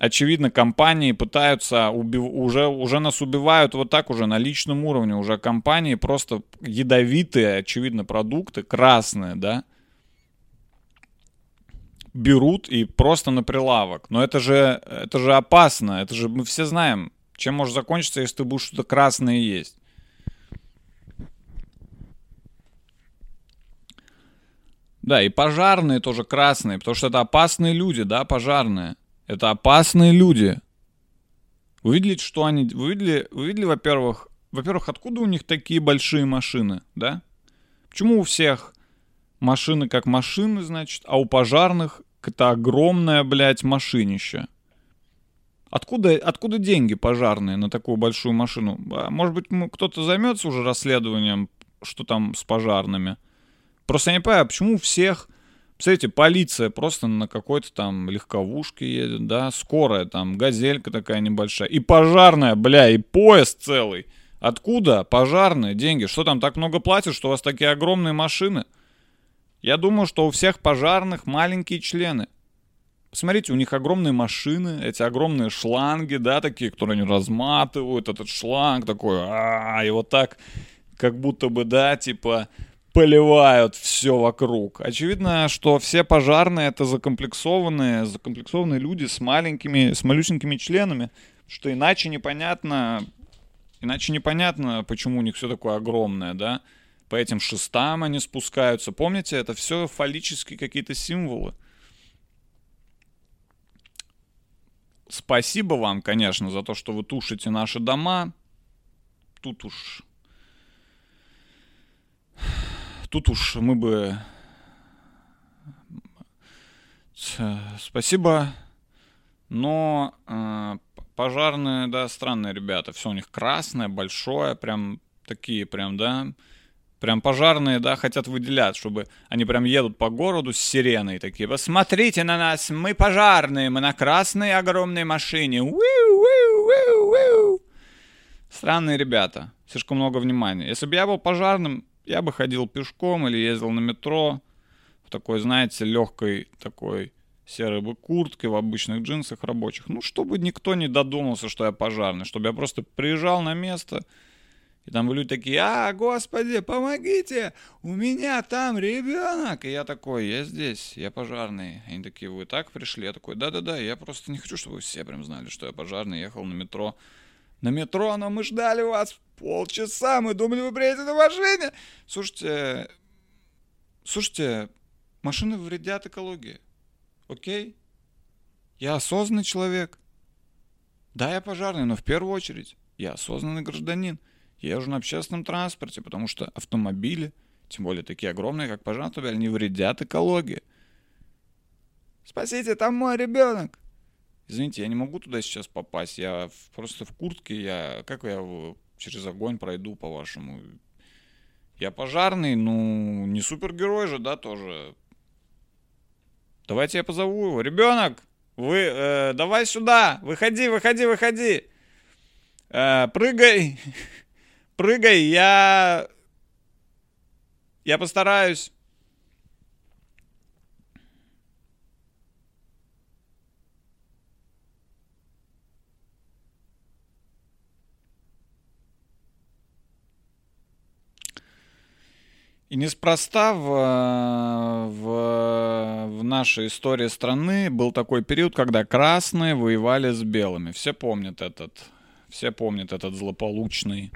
очевидно, компании пытаются, убив... уже, уже нас убивают вот так уже на личном уровне, уже компании просто ядовитые, очевидно, продукты, красные, да, берут и просто на прилавок. Но это же, это же опасно. Это же мы все знаем, чем может закончиться, если ты будешь что-то красное есть. Да, и пожарные тоже красные, потому что это опасные люди, да, пожарные. Это опасные люди. Вы что они... Вы видели, вы видели во-первых, во-первых, откуда у них такие большие машины, да? Почему у всех машины как машины, значит, а у пожарных это огромное, блядь, машинище. Откуда, откуда деньги пожарные на такую большую машину? А, может быть, кто-то займется уже расследованием, что там с пожарными? Просто я не понимаю, почему у всех... Представляете, полиция просто на какой-то там легковушке едет, да, скорая там, газелька такая небольшая, и пожарная, бля, и поезд целый. Откуда пожарные деньги? Что там так много платят, что у вас такие огромные машины? Я думаю, что у всех пожарных маленькие члены. Посмотрите, у них огромные машины, эти огромные шланги, да, такие, которые они разматывают, этот шланг такой, а, и вот так, как будто бы, да, типа, поливают все вокруг. Очевидно, что все пожарные это закомплексованные, закомплексованные люди с маленькими, с малюсенькими членами, что иначе непонятно, иначе непонятно, почему у них все такое огромное, да по этим шестам они спускаются. Помните, это все фаллические какие-то символы. спасибо вам, конечно, за то, что вы тушите наши дома. Тут уж... Тут уж мы бы... Спасибо, но э, пожарные, да, странные ребята. Все у них красное, большое, прям такие прям, да, Прям пожарные, да, хотят выделять, чтобы они прям едут по городу с сиреной такие. Посмотрите на нас, мы пожарные, мы на красной огромной машине. Странные ребята, слишком много внимания. Если бы я был пожарным, я бы ходил пешком или ездил на метро в такой, знаете, легкой такой серой бы куртке, в обычных джинсах рабочих. Ну, чтобы никто не додумался, что я пожарный, чтобы я просто приезжал на место, и там люди такие, а, господи, помогите, у меня там ребенок. И я такой, я здесь, я пожарный. Они такие, вы так пришли? Я такой, да-да-да, я просто не хочу, чтобы все прям знали, что я пожарный. Ехал на метро. На метро, но мы ждали вас полчаса, мы думали, вы приедете на машине. Слушайте, слушайте, машины вредят экологии. Окей? Я осознанный человек. Да, я пожарный, но в первую очередь я осознанный гражданин. Я езжу на общественном транспорте, потому что автомобили, тем более такие огромные, как пожарные они вредят экологии. Спасите, там мой ребенок. Извините, я не могу туда сейчас попасть. Я просто в куртке, я... Как я через огонь пройду, по-вашему? Я пожарный, ну, не супергерой же, да, тоже. Давайте я позову его. Ребенок, вы, э, давай сюда, выходи, выходи, выходи. Э, прыгай. прыгай, я... Я постараюсь. И неспроста в, в, в нашей истории страны был такой период, когда красные воевали с белыми. Все помнят этот, все помнят этот злополучный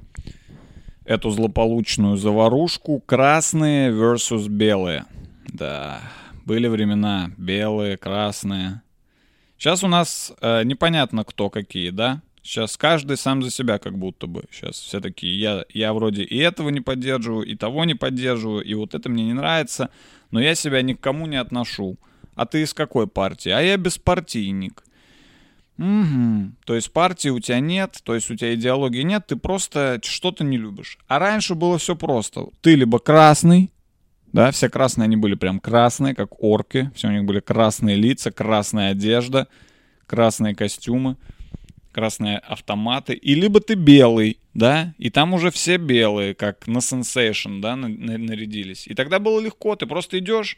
эту злополучную заварушку. Красные versus белые. Да, были времена. Белые, красные. Сейчас у нас э, непонятно кто какие, да? Сейчас каждый сам за себя как будто бы. Сейчас все такие, я, я вроде и этого не поддерживаю, и того не поддерживаю, и вот это мне не нравится, но я себя ни к кому не отношу. А ты из какой партии? А я беспартийник. Угу. То есть партии у тебя нет, то есть у тебя идеологии нет, ты просто что-то не любишь. А раньше было все просто. Ты либо красный, да, все красные, они были прям красные, как орки, все у них были красные лица, красная одежда, красные костюмы, красные автоматы. И либо ты белый, да, и там уже все белые, как на Sensation, да, нарядились. И тогда было легко, ты просто идешь,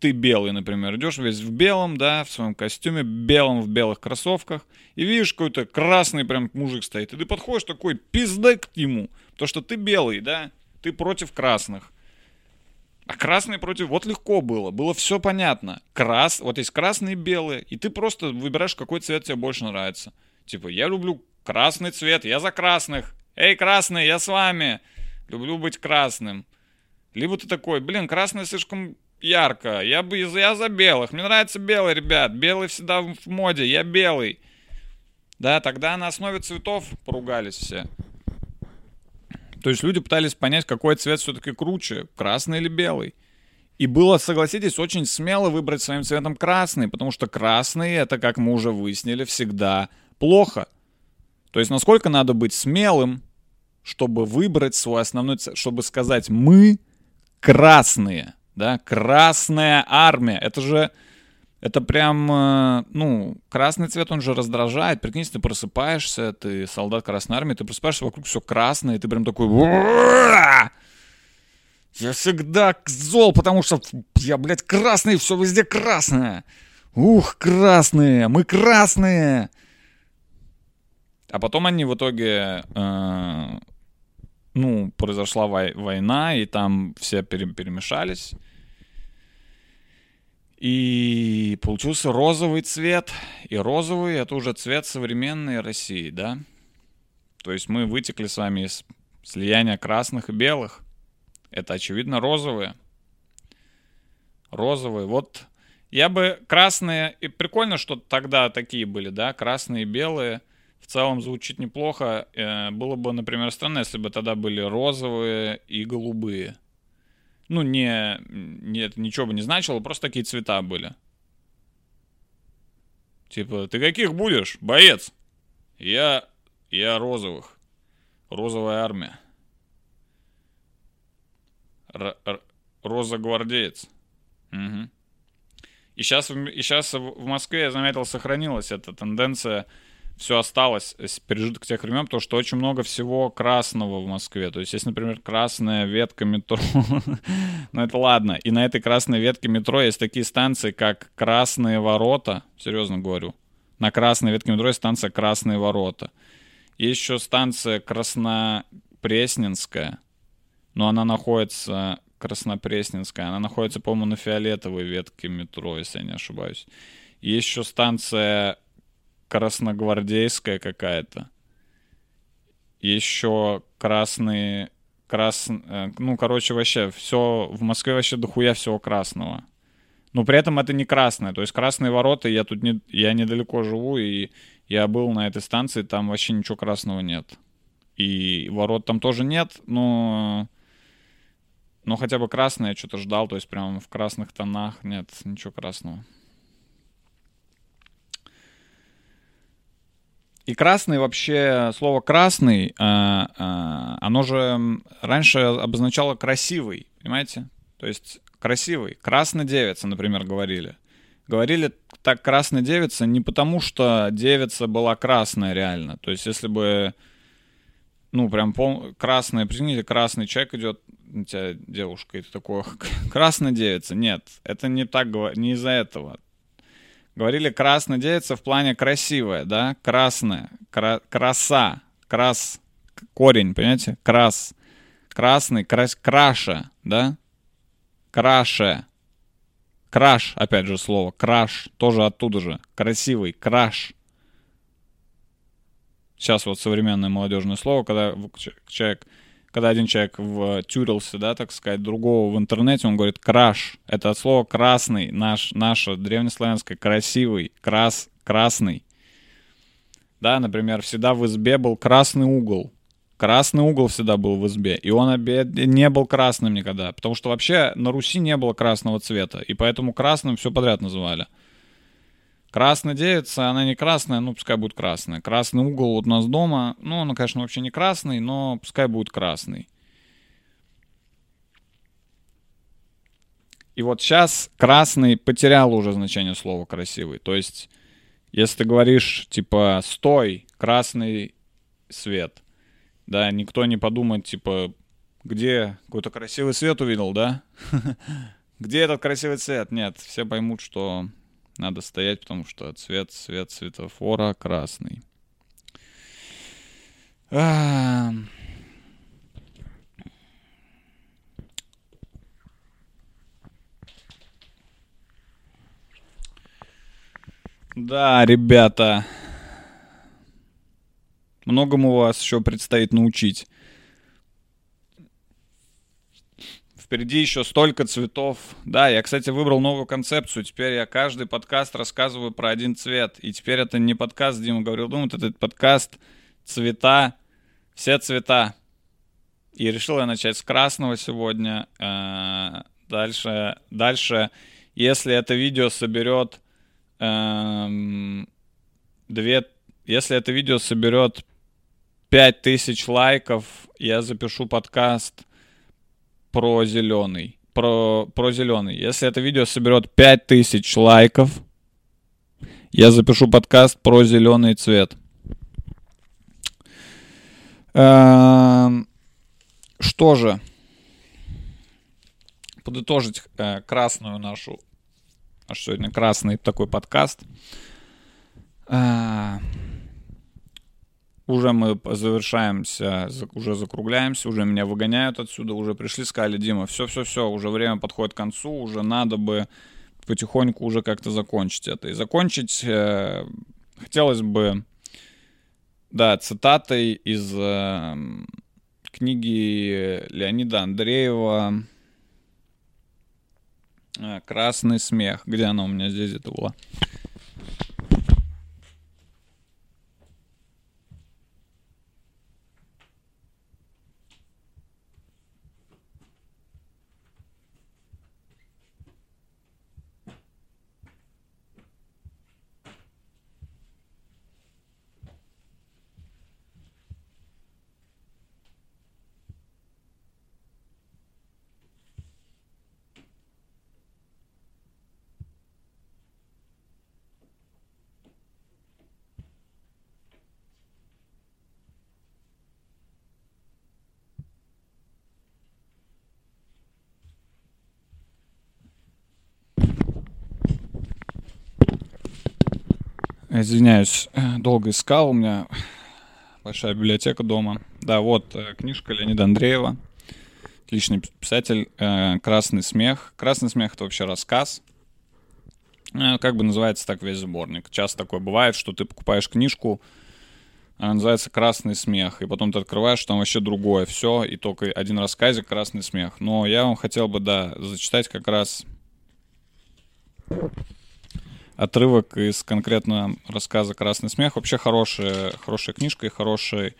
ты белый, например, идешь весь в белом, да, в своем костюме, белом, в белых кроссовках, и видишь, какой-то красный прям мужик стоит, и ты подходишь такой, пизда к нему, потому что ты белый, да, ты против красных. А красный против... Вот легко было, было все понятно. Крас... Вот есть красные и белые, и ты просто выбираешь, какой цвет тебе больше нравится. Типа, я люблю красный цвет, я за красных. Эй, красный, я с вами. Люблю быть красным. Либо ты такой, блин, красный слишком ярко. Я бы я за белых. Мне нравится белый, ребят. Белый всегда в моде. Я белый. Да, тогда на основе цветов поругались все. То есть люди пытались понять, какой цвет все-таки круче, красный или белый. И было, согласитесь, очень смело выбрать своим цветом красный, потому что красный, это, как мы уже выяснили, всегда плохо. То есть насколько надо быть смелым, чтобы выбрать свой основной чтобы сказать «мы красные» да, Красная Армия, это же, это прям, э, ну, красный цвет, он же раздражает, прикинь, ты просыпаешься, ты солдат Красной Армии, ты просыпаешься, вокруг все красное, и ты прям такой, я всегда зол, потому что я, блядь, красный, все везде красное. Ух, красные, мы красные. А потом они в итоге э, ну, произошла вой- война, и там все пере- перемешались. И получился розовый цвет. И розовый — это уже цвет современной России, да? То есть мы вытекли с вами из слияния красных и белых. Это, очевидно, розовые. Розовые. Вот Я бы красные... И прикольно, что тогда такие были, да, красные и белые. В целом звучит неплохо. Э, было бы, например, странно, если бы тогда были розовые и голубые. Ну, не, не, это ничего бы не значило, просто такие цвета были. Типа, ты каких будешь, боец? Я, я розовых. Розовая армия. Р- р- роза гвардеец. Угу. И сейчас, и сейчас в Москве, я заметил, сохранилась эта тенденция все осталось с пережиток тех времен, потому что очень много всего красного в Москве. То есть есть, например, красная ветка метро. ну это ладно. И на этой красной ветке метро есть такие станции, как Красные ворота. Серьезно говорю. На красной ветке метро есть станция Красные ворота. Есть еще станция Краснопресненская. Но она находится... Краснопресненская. Она находится, по-моему, на фиолетовой ветке метро, если я не ошибаюсь. Есть еще станция красногвардейская какая-то. Еще красные... Крас... Э, ну, короче, вообще, все... В Москве вообще дохуя всего красного. Но при этом это не красное. То есть красные ворота, я тут не... Я недалеко живу, и я был на этой станции, там вообще ничего красного нет. И ворот там тоже нет, но... Но хотя бы красное я что-то ждал, то есть прям в красных тонах нет ничего красного. И красный вообще, слово красный, а, а, оно же раньше обозначало красивый, понимаете? То есть красивый. Красная девица, например, говорили. Говорили так красная девица не потому, что девица была красная реально. То есть если бы, ну, прям пол... красная, прикиньте, красный человек идет, у тебя девушка, и ты такой, красная девица. Нет, это не так, не из-за этого. Говорили красная девица в плане красивая, да? Красная, кра- краса, крас, корень, понимаете? Крас, красный, крас, краша, да? Краше. Краш, опять же слово. Краш, тоже оттуда же. Красивый, краш. Сейчас вот современное молодежное слово, когда человек когда один человек втюрился, да, так сказать, другого в интернете, он говорит «краш». Это от слова «красный», наш, наше древнеславянское «красивый», «крас», «красный». Да, например, всегда в избе был красный угол. Красный угол всегда был в избе, и он обед не был красным никогда, потому что вообще на Руси не было красного цвета, и поэтому красным все подряд называли. Красная девица, она не красная, ну, пускай будет красная. Красный угол вот у нас дома, ну, он, конечно, вообще не красный, но пускай будет красный. И вот сейчас красный потерял уже значение слова красивый. То есть, если ты говоришь, типа, стой, красный свет, да, никто не подумает, типа, где какой-то красивый свет увидел, да? Где этот красивый цвет? Нет, все поймут, что надо стоять, потому что цвет, цвет светофора красный. А... Да, ребята, многому вас еще предстоит научить. Впереди еще столько цветов. Да, я, кстати, выбрал новую концепцию. Теперь я каждый подкаст рассказываю про один цвет. И теперь это не подкаст, Дима говорил, думает, это подкаст цвета, все цвета. И решил я начать с красного сегодня. Э, дальше, дальше, если это видео соберет эм, две, если это видео соберет 5000 лайков, я запишу подкаст про зеленый. Про, про зеленый. Если это видео соберет 5000 лайков, я запишу подкаст про зеленый цвет. Эм, что же? Подытожить э, красную нашу... Аж сегодня красный такой подкаст. Уже мы завершаемся, уже закругляемся, уже меня выгоняют отсюда, уже пришли, сказали, Дима, все-все-все, уже время подходит к концу, уже надо бы потихоньку уже как-то закончить это. И закончить э, хотелось бы, да, цитатой из э, книги Леонида Андреева Э, красный смех. Где она у меня здесь это была? Извиняюсь, э, долго искал, у меня большая библиотека дома. Да, вот э, книжка Леонида Андреева, отличный писатель, э, «Красный смех». «Красный смех» — это вообще рассказ. Как бы называется так весь сборник. Часто такое бывает, что ты покупаешь книжку, она называется «Красный смех», и потом ты открываешь, там вообще другое все, и только один рассказик «Красный смех». Но я вам хотел бы, да, зачитать как раз отрывок из конкретно рассказа «Красный смех». Вообще хорошая, хорошая книжка и хороший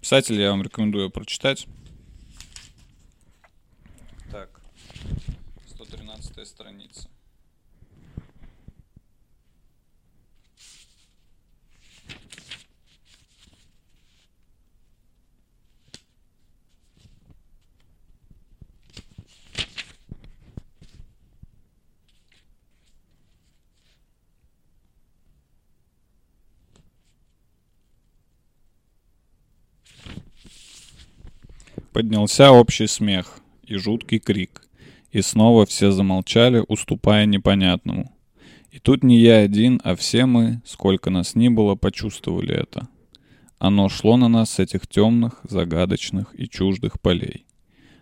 писатель. Я вам рекомендую прочитать. Так, 113 страница. Поднялся общий смех и жуткий крик, и снова все замолчали, уступая непонятному. И тут не я один, а все мы, сколько нас ни было, почувствовали это. Оно шло на нас с этих темных, загадочных и чуждых полей.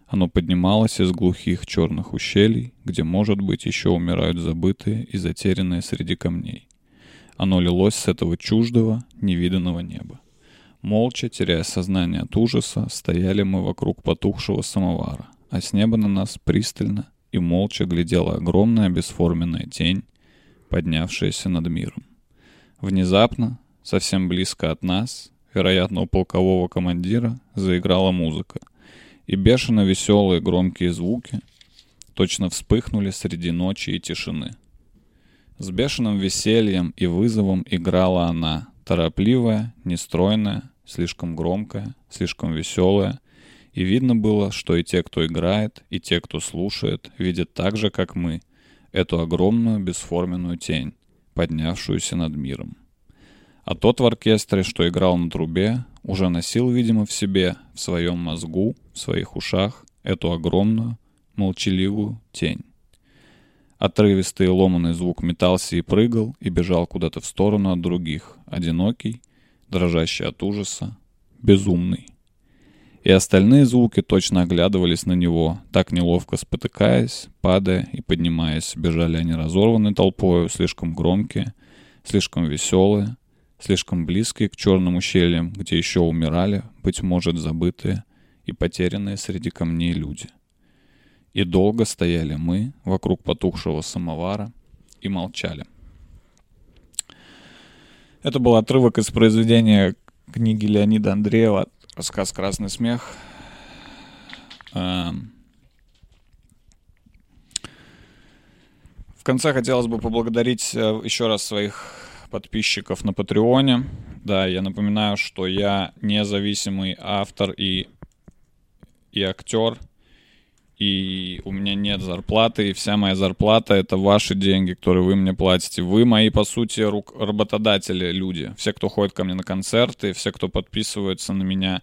Оно поднималось из глухих черных ущелий, где, может быть, еще умирают забытые и затерянные среди камней. Оно лилось с этого чуждого, невиданного неба. Молча, теряя сознание от ужаса, стояли мы вокруг потухшего самовара, а с неба на нас пристально и молча глядела огромная бесформенная тень, поднявшаяся над миром. Внезапно, совсем близко от нас, вероятно, у полкового командира, заиграла музыка, и бешено веселые громкие звуки точно вспыхнули среди ночи и тишины. С бешеным весельем и вызовом играла она, торопливая, нестройная, слишком громкая, слишком веселая, и видно было, что и те, кто играет, и те, кто слушает, видят так же, как мы, эту огромную бесформенную тень, поднявшуюся над миром. А тот в оркестре, что играл на трубе, уже носил, видимо, в себе, в своем мозгу, в своих ушах, эту огромную, молчаливую тень. Отрывистый и ломанный звук метался и прыгал, и бежал куда-то в сторону от других, одинокий, дрожащий от ужаса, безумный. И остальные звуки точно оглядывались на него, так неловко спотыкаясь, падая и поднимаясь. Бежали они разорванной толпою, слишком громкие, слишком веселые, слишком близкие к черным ущельям, где еще умирали, быть может, забытые и потерянные среди камней люди. И долго стояли мы вокруг потухшего самовара и молчали. Это был отрывок из произведения книги Леонида Андреева «Рассказ «Красный смех». Эм. В конце хотелось бы поблагодарить э, еще раз своих подписчиков на Патреоне. Да, я напоминаю, что я независимый автор и, и актер – и у меня нет зарплаты, и вся моя зарплата — это ваши деньги, которые вы мне платите. Вы мои, по сути, рук... работодатели, люди. Все, кто ходит ко мне на концерты, все, кто подписывается на меня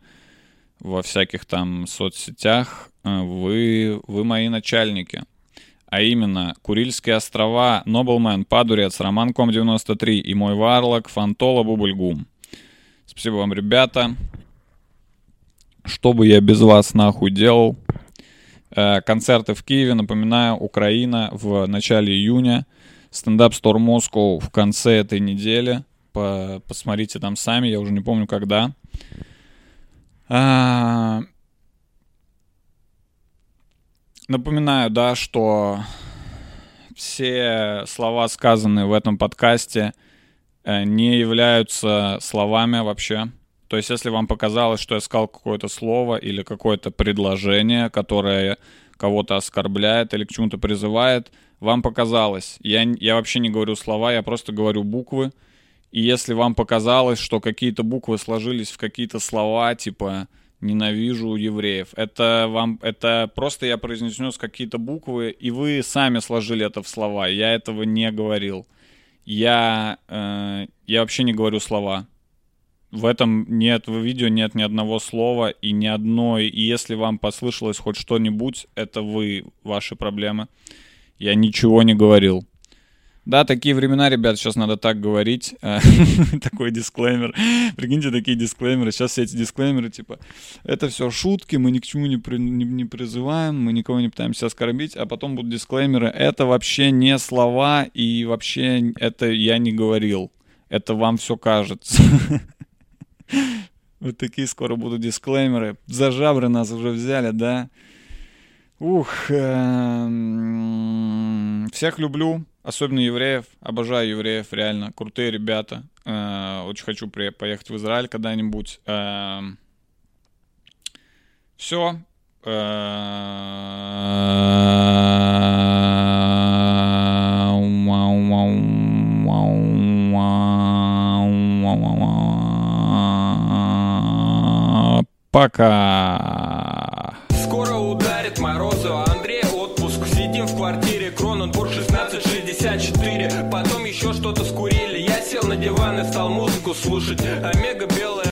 во всяких там соцсетях, э, вы, вы мои начальники. А именно, Курильские острова, Нобелмен, Падурец, Роман Ком 93 и мой варлок, Фантола, Бубльгум. Спасибо вам, ребята. Что бы я без вас нахуй делал? Э, концерты в Киеве, напоминаю, Украина в начале июня. Стендап Store Moscow в конце этой недели. По посмотрите там сами, я уже не помню когда. А напоминаю, да, что все слова, сказанные в этом подкасте, э, не являются словами вообще. То есть, если вам показалось, что я сказал какое-то слово или какое-то предложение, которое кого-то оскорбляет или к чему-то призывает, вам показалось. Я, я вообще не говорю слова, я просто говорю буквы. И если вам показалось, что какие-то буквы сложились в какие-то слова, типа ненавижу евреев. Это вам, это просто я произнес какие-то буквы, и вы сами сложили это в слова. Я этого не говорил. Я, э, я вообще не говорю слова. В этом нет, в видео нет ни одного слова и ни одной. И если вам послышалось хоть что-нибудь, это вы, ваши проблемы. Я ничего не говорил. Да, такие времена, ребят, сейчас надо так говорить. Такой дисклеймер. Прикиньте, такие дисклеймеры. Сейчас все эти дисклеймеры, типа, это все шутки, мы ни к чему не, при, не, не призываем, мы никого не пытаемся оскорбить, а потом будут дисклеймеры. Это вообще не слова, и вообще это я не говорил. Это вам все кажется. Вот такие скоро будут дисклеймеры. За жабры нас уже взяли, да? Ух, эм, всех люблю. Особенно евреев. Обожаю евреев, реально. Крутые ребята. Э, очень хочу поехать в Израиль когда-нибудь. Э, все. Пока. Скоро ударит морозу, а Андрей отпуск. Сидим в квартире, Кроненбург 1664 Потом еще что-то скурили. Я сел на диван и стал музыку слушать. Омега белая